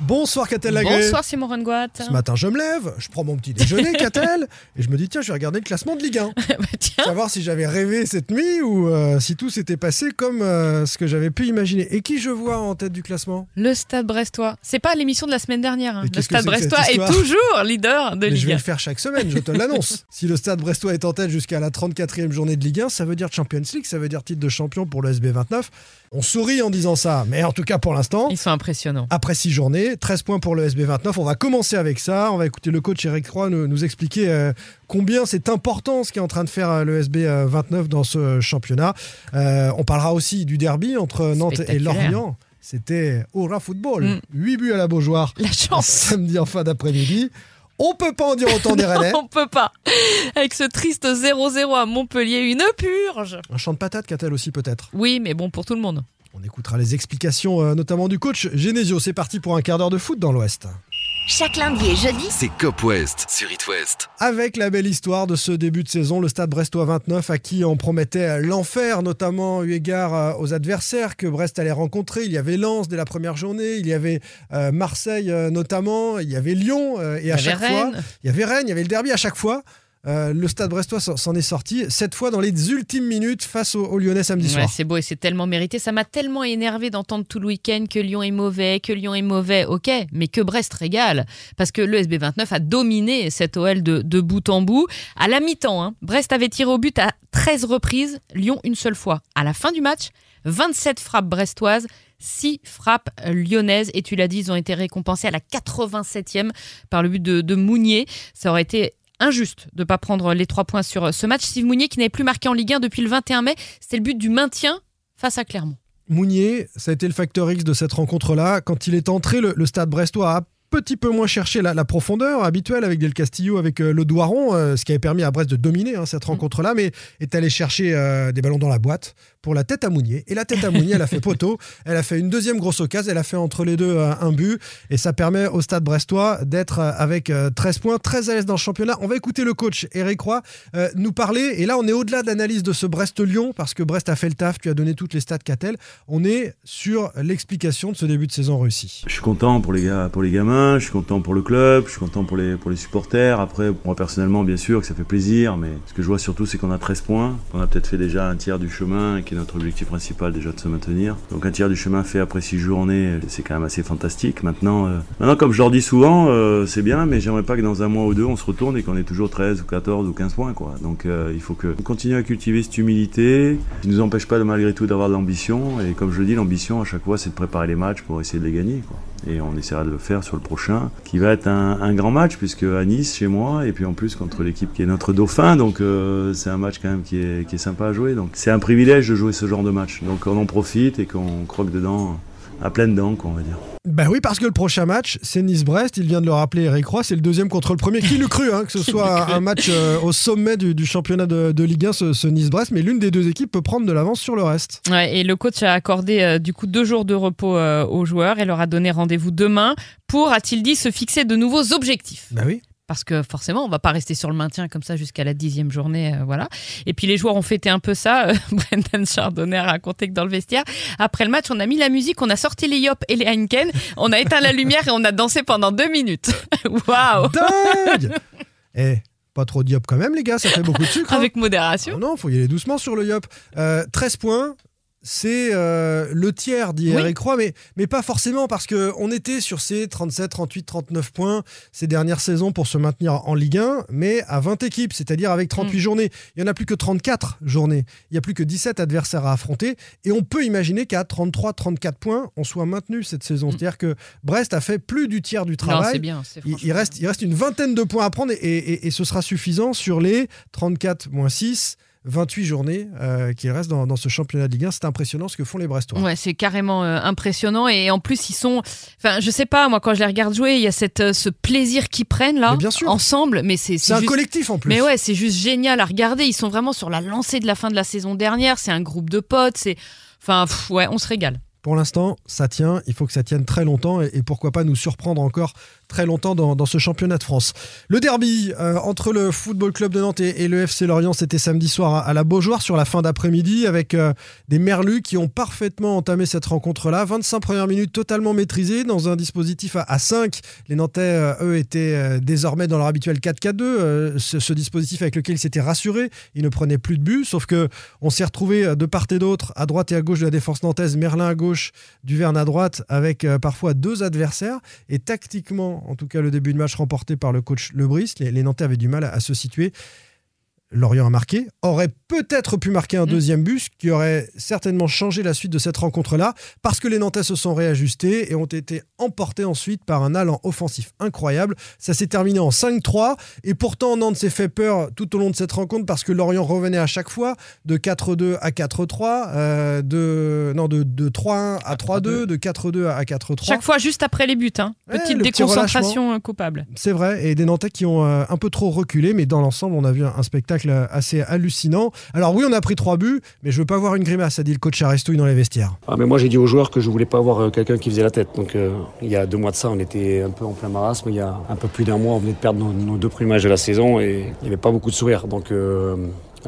Bonsoir Catel Lagré. Bonsoir Simon Rengoat. Ce matin, je me lève, je prends mon petit déjeuner, Catel, et je me dis, tiens, je vais regarder le classement de Ligue 1. Bah, tiens, Savoir si j'avais rêvé cette nuit ou euh, si tout s'était passé comme euh, ce que j'avais pu imaginer. Et qui je vois en tête du classement? Le Stade Brestois. C'est pas l'émission de la semaine dernière. hein. Le Stade Brestois est toujours leader de Mais je Ligue vais 1. le faire chaque semaine, je te l'annonce. si le Stade Brestois est en tête jusqu'à la 34e journée de Ligue 1, ça veut dire Champions League, ça veut dire titre de champion pour le SB29. On sourit en disant ça, mais en tout cas pour l'instant, Ils sont impressionnants. après six journées, 13 points pour le SB29. On va commencer avec ça. On va écouter le coach Eric Croix nous, nous expliquer euh, combien c'est important ce qu'est en train de faire euh, le SB29 dans ce championnat. Euh, on parlera aussi du derby entre Nantes et. Lorient. C'était Aura Football. Mm. 8 buts à la Beaujoire. La chance. Samedi en fin d'après-midi. On peut pas en dire autant des Rennais. On peut pas. Avec ce triste 0-0 à Montpellier, une purge. Un champ de patates qu'a-t-elle aussi peut-être? Oui, mais bon, pour tout le monde. On écoutera les explications euh, notamment du coach Genesio. C'est parti pour un quart d'heure de foot dans l'Ouest. Chaque lundi et jeudi, C'est Cop West sur It West. Avec la belle histoire de ce début de saison, le stade brestois 29 à qui on promettait l'enfer, notamment eu égard euh, aux adversaires que Brest allait rencontrer. Il y avait Lens dès la première journée, il y avait euh, Marseille euh, notamment, il y avait Lyon euh, et à chaque fois, il y avait Rennes, il y avait le derby à chaque fois. Euh, le stade brestois s'en est sorti, cette fois dans les ultimes minutes face aux, aux Lyonnais samedi Ouais, soir. c'est beau et c'est tellement mérité. Ça m'a tellement énervé d'entendre tout le week-end que Lyon est mauvais, que Lyon est mauvais, ok, mais que Brest régale. Parce que le SB29 a dominé cette OL de, de bout en bout. À la mi-temps, hein, Brest avait tiré au but à 13 reprises, Lyon une seule fois. À la fin du match, 27 frappes brestoises, 6 frappes lyonnaises. Et tu l'as dit, ils ont été récompensés à la 87e par le but de, de Mounier. Ça aurait été injuste de ne pas prendre les trois points sur ce match. Steve Mounier qui n'avait plus marqué en Ligue 1 depuis le 21 mai, c'était le but du maintien face à Clermont. Mounier, ça a été le facteur X de cette rencontre-là. Quand il est entré, le, le stade brestois a petit peu moins cherché la, la profondeur habituelle avec Del Castillo, avec euh, le Doiron, euh, ce qui avait permis à Brest de dominer hein, cette rencontre-là, mais est allé chercher euh, des ballons dans la boîte pour la tête à Mounier. Et la tête à Mounier, elle a fait poteau, elle a fait une deuxième grosse occasion, elle a fait entre les deux euh, un but, et ça permet au stade brestois d'être euh, avec euh, 13 points, très à l'aise dans le championnat. On va écouter le coach Eric Roy euh, nous parler, et là on est au-delà de l'analyse de ce Brest-Lyon, parce que Brest a fait le taf, tu as donné toutes les stats qu'a-t-elle, on est sur l'explication de ce début de saison réussi. Je suis content pour les gars, pour les gamins, je suis content pour le club, je suis content pour les, pour les supporters. Après, moi personnellement, bien sûr que ça fait plaisir, mais ce que je vois surtout, c'est qu'on a 13 points. On a peut-être fait déjà un tiers du chemin, qui est notre objectif principal déjà de se maintenir. Donc un tiers du chemin fait après 6 journées, c'est quand même assez fantastique. Maintenant, euh, maintenant comme je leur dis souvent, euh, c'est bien, mais j'aimerais pas que dans un mois ou deux, on se retourne et qu'on ait toujours 13 ou 14 ou 15 points. Donc euh, il faut que on continue à cultiver cette humilité, qui nous empêche pas de, malgré tout d'avoir de l'ambition. Et comme je le dis, l'ambition à chaque fois, c'est de préparer les matchs pour essayer de les gagner. Et on essaiera de le faire sur le prochain, qui va être un, grand match, puisque à Nice, chez moi, et puis en plus contre l'équipe qui est notre dauphin, donc euh, c'est un match quand même qui est, qui est sympa à jouer. Donc c'est un privilège de jouer ce genre de match. Donc on en profite et qu'on croque dedans à pleines dents, quoi, on va dire. Ben oui, parce que le prochain match, c'est Nice-Brest. Il vient de le rappeler, Eric Roy. C'est le deuxième contre le premier. Qui l'eût cru hein, que ce soit un match euh, au sommet du, du championnat de, de Ligue 1, ce, ce Nice-Brest. Mais l'une des deux équipes peut prendre de l'avance sur le reste. Ouais, et le coach a accordé euh, du coup deux jours de repos euh, aux joueurs et leur a donné rendez-vous demain pour, a-t-il dit, se fixer de nouveaux objectifs. Ben oui. Parce que forcément, on va pas rester sur le maintien comme ça jusqu'à la dixième journée, euh, voilà. Et puis les joueurs ont fêté un peu ça. Euh, Brendan Chardonnay a raconté que dans le vestiaire, après le match, on a mis la musique, on a sorti les Yop et les Heineken, on a éteint la lumière et on a dansé pendant deux minutes. Waouh Dingue Eh, pas trop de yop quand même, les gars. Ça fait beaucoup de sucre. hein. Avec modération. Ah non, faut y aller doucement sur le yop. Euh, 13 points. C'est euh, le tiers, dit Oui. Eric Roy, mais, mais pas forcément, parce qu'on était sur ces 37, 38, 39 points ces dernières saisons pour se maintenir en Ligue 1, mais à 20 équipes, c'est-à-dire avec 38 Mm. journées. Il n'y en a plus que 34 journées. Il n'y a plus que 17 adversaires à affronter. Et on peut imaginer qu'à 33, 34 points, on soit maintenu cette saison. C'est-à-dire que Brest a fait plus du tiers du travail. bien. Il, reste, il reste une vingtaine de points à prendre et, et- et ce sera suffisant sur les 34 moins 6, 28 journées euh, qu'il reste dans, dans ce championnat de Ligue 1. C'est impressionnant ce que font les Brestois. Ouais, c'est carrément euh, impressionnant et en plus ils sont, enfin je sais pas moi quand je les regarde jouer il y a cette euh, ce plaisir qu'ils prennent là Mais bien sûr. ensemble mais c'est C'est un juste- collectif en plus. mais ouais c'est juste génial à regarder ils sont vraiment sur la lancée de la fin de la saison dernière c'est un groupe de potes c'est enfin pff, ouais on se régale Pour l'instant, ça tient. Il faut que ça tienne très longtemps et, pourquoi pas nous surprendre encore très longtemps dans, ce championnat de France. Le derby euh, entre le Football Club de Nantes et, le FC Lorient, c'était samedi soir à, la Beaujoire sur la fin d'après-midi avec euh, des Merlus qui ont parfaitement entamé cette rencontre-là. 25 premières minutes totalement maîtrisées dans un dispositif à, à 5. Les Nantais, euh, eux, étaient désormais dans leur habituel 4-4-2, euh, ce, dispositif avec lequel ils s'étaient rassurés. Ils ne prenaient plus de but, sauf que on s'est retrouvé de part et d'autre, à droite et à gauche de la défense nantaise, Merlin à gauche, Duverne à droite, avec euh, parfois deux adversaires. Et tactiquement, en tout cas, le début de match remporté par le coach Lebris, les, Nantais avaient du mal à se situer. Lorient a marqué, aurait peut-être pu marquer un Mm. deuxième but, ce qui aurait certainement changé la suite de cette rencontre-là, parce que les Nantais se sont réajustés et ont été emportés ensuite par un allant offensif incroyable. Ça s'est terminé en 5-3, et pourtant Nantes s'est fait peur tout au long de cette rencontre parce que Lorient revenait à chaque fois de 4-2 à 4-3, euh, de, non, de, de 3-1 à 3-2, de 4-2 à 4-3. Chaque fois juste après les buts. Hein. Petite le petit déconcentration euh, coupable. C'est vrai, et des Nantais qui ont euh, un peu trop reculé, mais dans l'ensemble, on a vu un, un spectacle assez hallucinant. Alors oui, on a pris trois buts, mais je veux pas voir une grimace, a dit le coach Arestouille dans les vestiaires. Ah, mais moi j'ai dit aux joueurs que je voulais pas avoir euh, quelqu'un qui faisait la tête. Donc euh, il y a deux mois de ça, on était un peu en plein marasme. Il y a un peu plus d'un mois, on venait de perdre nos, deux premiers matchs de la saison et il n'y avait pas beaucoup de sourires. Donc euh,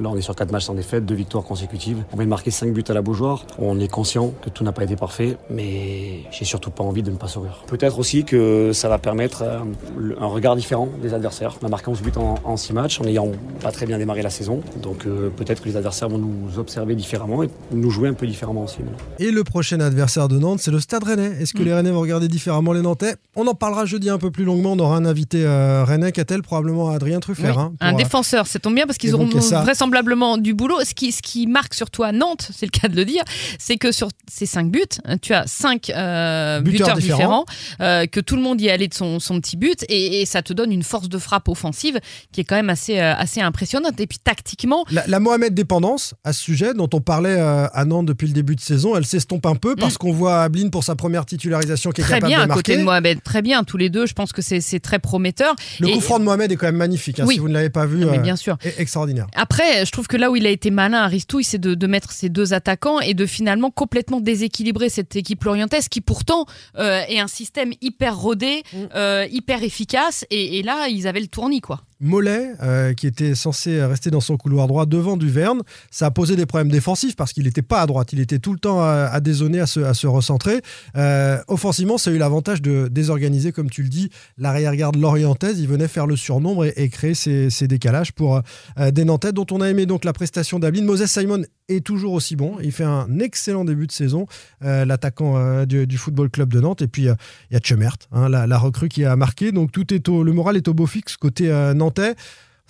là on est sur quatre matchs sans défaite, deux victoires consécutives. On vient de marquer cinq buts à la Beaujoire. On est conscient que tout n'a pas été parfait, mais j'ai surtout pas envie de ne pas sourire. Peut-être aussi que ça va permettre euh, un regard différent des adversaires. On a marqué 11 buts en, en 6 matchs en n'ayant pas très bien démarré la saison. Donc euh, peut-être que les adversaires vont nous observer différemment et nous jouer un peu différemment aussi. Et le prochain adversaire de Nantes, c'est le Stade Rennais. Est-ce que les Rennais vont regarder différemment les Nantais? On en parlera jeudi un peu plus longuement. On aura un invité euh, Rennais, qu'a-t-elle? Probablement Adrien Truffert. Oui, hein, un euh, défenseur, ça tombe bien parce qu'ils auront ça. Vraisemblablement du boulot. Ce qui, ce qui marque surtout à Nantes, c'est le cas de le dire, c'est que sur ces cinq buts, hein, tu as cinq euh, Buteurs buteurs, différents. différents, euh, que tout le monde y allait de son, son petit but, et, et ça te donne une force de frappe offensive qui est quand même assez, euh, assez impressionnante. Et puis tactiquement, La, la Mohamed dépendance à ce sujet dont on parlait à Nantes depuis le début de saison, elle s'estompe un peu parce qu'on voit Ablin pour sa première titularisation qui est Mm. très capable bien de à marquer. côté de Mohamed, très bien tous les deux. Je pense que c'est très prometteur. Le Et- coup franc de Mohamed est quand même magnifique. hein, Oui. Si vous ne l'avez pas vu, Non, mais euh, bien sûr. est extraordinaire. Après, je trouve que là où il a été malin, Aristouille, c'est de, de mettre ces deux attaquants et de finalement complètement déséquilibrer cette équipe lorientaise qui pourtant euh, est un système hyper rodé, Mm. euh, hyper efficace. Et, et là, ils avaient le tournis, quoi. Mollet, euh, qui était censé rester dans son couloir droit devant Duverne, ça a posé des problèmes défensifs parce qu'il n'était pas à droite. Il était tout le temps à, à dézonner, à se, recentrer. Euh, offensivement, ça a eu l'avantage de désorganiser, comme tu le dis, l'arrière-garde lorientaise. Il venait faire le surnombre et, créer ces, décalages pour euh, des Nantais dont on a aimé donc la prestation d'Ablin. Moses Simon est toujours aussi bon. Il fait un excellent début de saison, l'attaquant du, Football Club de Nantes. Et puis, il y a Chemert, hein, la, recrue qui a marqué. Donc, tout est le moral est au beau fixe côté euh, nantais.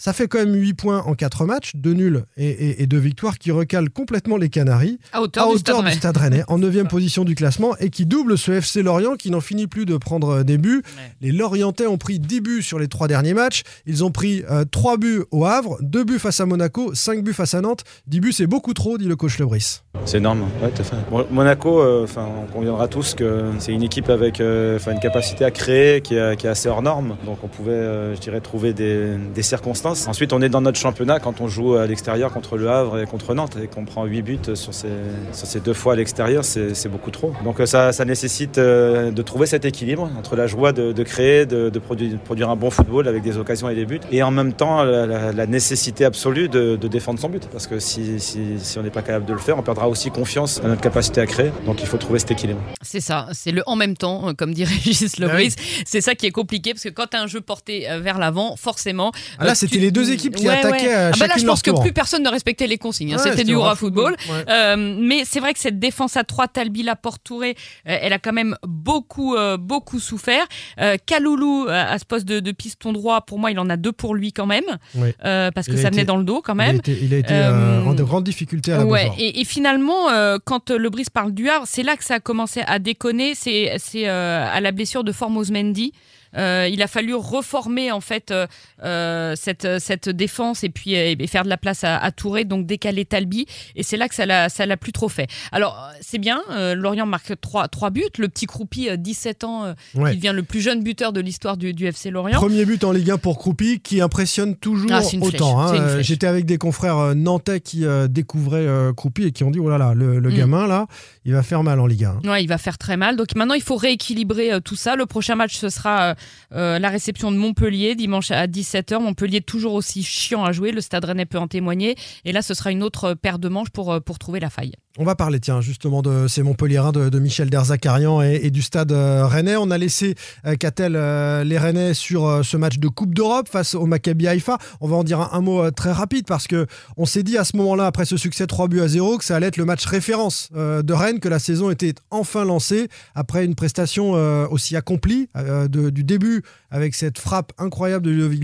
Ça fait quand même 8 points en 4 matchs, 2 nuls et, et, et 2 victoires qui recalent complètement les Canaries À hauteur, à du hauteur Stade du. Stade Rennais, en 9 position du classement et qui double ce FC Lorient qui n'en finit plus de prendre euh, des buts. Ouais. Les Lorientais ont pris 10 buts sur les 3 derniers matchs. Ils ont pris 3 buts au Havre, 2 buts face à Monaco, 5 buts face à Nantes. 10 buts, c'est beaucoup trop, dit le coach Lebris. C'est énorme, ouais, tout à fait. Bon, Monaco, euh, enfin, on conviendra tous que c'est une équipe avec euh, une capacité à créer qui, est- qui est assez hors norme. Donc on pouvait, euh, je dirais, trouver des, des circonstances. Ensuite, on est dans notre championnat quand on joue à l'extérieur contre le Havre et contre Nantes et qu'on prend 8 buts sur ces, sur ces deux fois à l'extérieur, c'est beaucoup trop. Donc ça, ça nécessite de trouver cet équilibre entre la joie de, de créer, de, de produire, de produire un bon football avec des occasions et des buts, et en même temps la, la- la nécessité absolue de, de défendre son but. Parce que si, si, si on n'est pas capable de le faire, on perdra aussi confiance à notre capacité à créer. Donc il faut trouver cet équilibre. C'est ça, c'est le en même temps, euh, comme dirait Régis Ah Lebris. C'est ça qui est compliqué parce que quand tu as un jeu porté euh, vers l'avant, forcément. Ah là, euh, c'était tu- les deux équipes qui Ouais, attaquaient ouais. à Ah bah là, je pense que tour. plus personne ne respectait les consignes. hein. Ouais, C'était du hurrah football. Ouais. Euh, mais c'est vrai que cette défense à 3, Talbi, Laporte, Touré, euh, elle a quand même beaucoup, euh, beaucoup souffert. Euh, Kaloulou, à ce poste de, de piston droit, pour moi, il en a deux pour lui quand même, Oui. euh, parce que Il ça venait été- dans le dos quand Il a même. été, il a été, en de grandes difficultés à la Ouais, et finalement, euh, quand euh, le Brice parle du Havre, c'est là que ça a commencé à déconner. C'est euh, à la blessure de Formose Mendy. Euh, il a fallu reformer en fait euh, euh, cette, cette défense et puis et faire de la place à, à Touré, donc décaler Talbi. Et c'est là que ça l'a ça l'a plus trop fait. Alors c'est bien, euh, Lorient marque 3, trois buts. Le petit Croupi, euh, 17 ans, Ouais. qui devient le plus jeune buteur de l'histoire du, du FC Lorient. Premier but en Ligue 1 pour Croupi qui impressionne toujours Ah, autant. hein. J'étais avec des confrères nantais qui découvraient Croupi et qui ont dit oh là là, le, le Mm. gamin là, il va faire mal en Ligue 1. Ouais, il va faire très mal. Donc maintenant, il faut rééquilibrer tout ça. Le prochain match, ce sera euh, la réception de Montpellier dimanche à 17h. Montpellier toujours aussi chiant à jouer, le Stade Rennais peut en témoigner. Et là, ce sera une autre paire de manches pour, euh, pour trouver la faille. On va parler, tiens, justement de ces Montpelliérains, de, de Michel Derzakarian et, et du stade euh, rennais. On a laissé euh, Catel euh, les Rennais sur euh, ce match de Coupe d'Europe face au Maccabi Haïfa? On va en dire un, mot euh, très rapide parce que on s'est dit à ce moment-là, après ce succès 3 buts à 0, que ça allait être le match référence euh, de Rennes, que la saison était enfin lancée après une prestation euh, aussi accomplie euh, du début avec cette frappe incroyable de Ludovic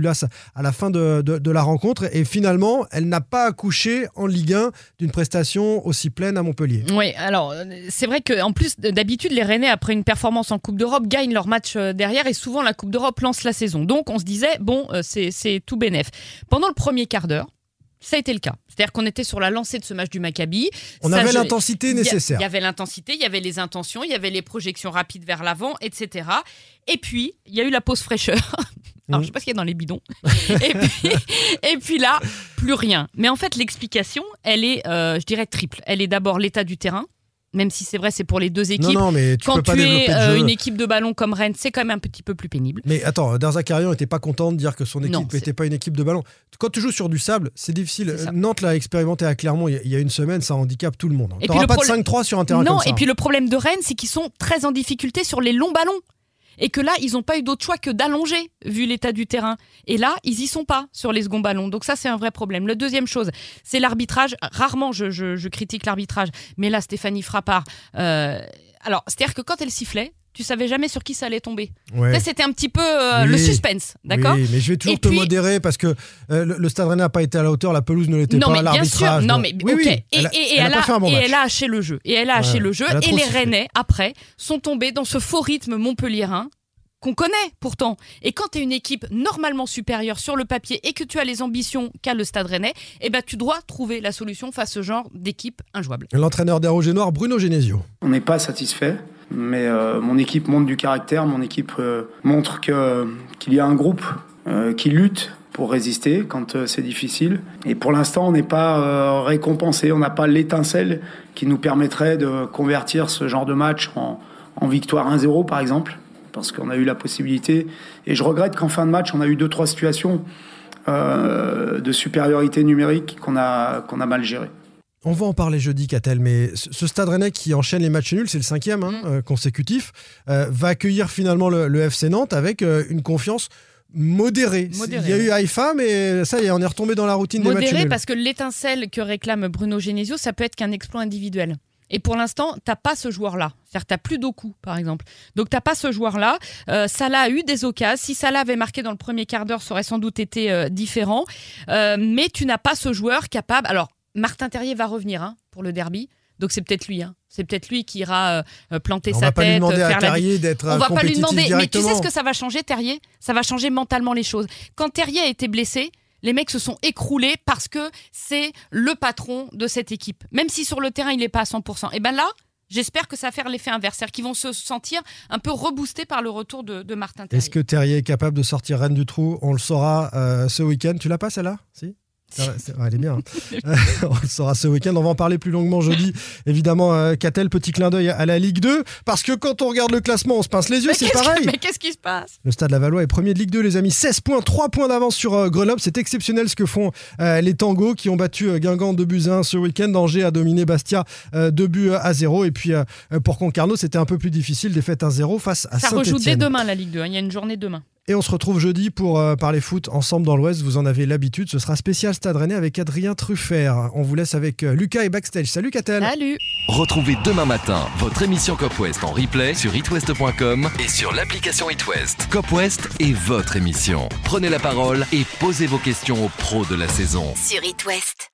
à la fin de la rencontre. Et finalement, elle n'a pas accouché en Ligue 1 d'une prestation aussi pleine à Montpellier. Oui, alors euh, c'est vrai qu'en plus d'habitude les Rennais après une performance en Coupe d'Europe gagnent leur match euh, derrière et souvent la Coupe d'Europe lance la saison. Donc on se disait bon euh, c'est tout bénef. Pendant le premier quart d'heure, ça a été le cas. C'est-à-dire qu'on était sur la lancée de ce match du Maccabi. On Ça, avait je- l'intensité nécessaire. Il y avait l'intensité, il y avait les intentions, il y avait les projections rapides vers l'avant, etc. Et puis, il y a eu la pause fraîcheur. Alors, je sais pas ce qu'il y a dans les bidons. et, puis, et puis là, plus rien. Mais en fait, l'explication, elle est, euh, je dirais, triple. Elle est d'abord l'état du terrain, même si c'est vrai, c'est pour les deux équipes. Non, non, mais tu Quand peux pas tu es euh, une équipe de ballon comme Rennes, c'est quand même un petit peu plus pénible. Mais attends, Darzakarian n'était pas content de dire que son Non, équipe n'était pas une équipe de ballon. Quand tu joues sur du sable, c'est difficile. Nantes l'a expérimenté à Clermont il y a- une semaine, ça handicape tout le monde. Et Tu puis le pas de problème- 5-3 sur un terrain non, comme ça. et puis le problème de Rennes, c'est qu'ils sont très en difficulté sur les longs ballons. Et que là, ils n'ont pas eu d'autre choix que d'allonger, vu l'état du terrain. Et là, ils y sont pas sur les seconds ballons. Donc ça, c'est un vrai problème. La deuxième chose, c'est l'arbitrage. Rarement, je, je- je critique l'arbitrage. Mais là, Stéphanie Frappard, euh, alors, c'est-à-dire que quand elle sifflait, tu savais jamais sur qui ça allait tomber. Ouais. Ça, C'était un petit peu euh, Oui. le suspense, d'accord Oui, mais je vais toujours Et te puis- modérer parce que euh, le, le Stade Rennais n'a pas été à la hauteur, la pelouse ne l'était non, pas, mais bien sûr, non mais Oui, ok. oui, et, elle a- et- et elle a elle pas a, fait un bon et match. elle a haché le jeu. Et elle a haché Ouais, le jeu. Et les sifflé. Rennais après sont tombés dans ce faux rythme montpelliérain qu'on connaît pourtant. Et quand tu es une équipe normalement supérieure sur le papier et que tu as les ambitions qu'a le Stade Rennais, eh ben tu dois trouver la solution face à ce genre d'équipe injouable. L'entraîneur des Rouges et Noirs, Bruno Genesio. On n'est pas satisfait, mais euh, mon équipe montre du caractère, mon équipe euh, montre que- qu'il y a un groupe euh, qui lutte pour résister quand c'est difficile. Et pour l'instant, on n'est pas récompensé, on n'a pas l'étincelle qui nous permettrait de convertir ce genre de match en, en victoire 1-0 par exemple, parce qu'on a eu la possibilité. Et je regrette qu'en fin de match, on a eu deux trois situations de supériorité numérique qu'on a qu'on a mal gérées. On va en parler jeudi, Catel, mais ce Stade Rennais qui enchaîne les matchs nuls, c'est le cinquième hein, Mm. euh, consécutif, euh, va accueillir finalement le, le FC Nantes avec euh, une confiance modérée. Modérée, Il y a eu. Haïfa, mais ça y est, on est retombé dans la routine des matchs Modéré nuls. parce que l'étincelle que réclame Bruno Genesio, ça peut être qu'un exploit individuel. Et pour l'instant, t'as pas ce joueur-là. C'est-à-dire t'as plus Doku, par exemple. Donc t'as pas ce joueur-là. Euh, Salah a eu des occasions. Si Salah avait marqué dans le premier quart d'heure, ça aurait sans doute été euh, différent. Euh, mais tu n'as pas ce joueur capable. Alors, Martin Terrier va revenir hein, pour le derby. Donc c'est peut-être lui. hein. C'est peut-être lui qui ira euh, planter on sa va pas lui tête, demander euh, à faire la Terrier d'être on va pas lui demander. Mais tu sais ce que ça va changer, Terrier? Ça va changer mentalement les choses. Quand Terrier a été blessé, les mecs se sont écroulés parce que c'est le patron de cette équipe. Même si sur le terrain, il n'est pas à 100%. Et ben là, j'espère que ça va faire l'effet inverse. C'est-à-dire qu'ils vont se sentir un peu reboostés par le retour de, de Martin Terrier. Est-ce que Terrier est capable de sortir Rennes du trou? On le saura euh, ce week-end. Tu l'as pas celle-là? Si? Ça elle est bien. hein. on le saura ce week-end. On va en parler plus longuement jeudi. Évidemment, euh, Catel, petit clin d'œil à la Ligue 2. Parce que quand on regarde le classement, on se pince les yeux, c'est que- pareil. mais qu'est-ce qui se passe? Le Stade Lavallois est premier de Ligue 2, les amis. 16 points, 3 points d'avance sur euh, Grenoble. C'est exceptionnel ce que font euh, les Tangos qui ont battu euh, Guingamp 2 buts à 1 ce week-end. Angers a dominé Bastia euh, 2 buts à 0. Et puis pour Concarneau, c'était un peu plus difficile. Défaite 1-0 face à Ça rejoue dès demain la Ligue 2. hein. Il y a une journée demain. Et on se retrouve jeudi pour euh, parler foot ensemble dans l'Ouest. Vous en avez l'habitude. Ce sera spécial Stade Rennais avec Adrien Truffert. On vous laisse avec euh, Lucas et Backstage. Salut Catel Salut Retrouvez demain matin votre émission Cop West en replay sur itwest.com et sur l'application itwest. Cop West est votre émission. Prenez la parole et posez vos questions aux pros de la saison. Sur It West.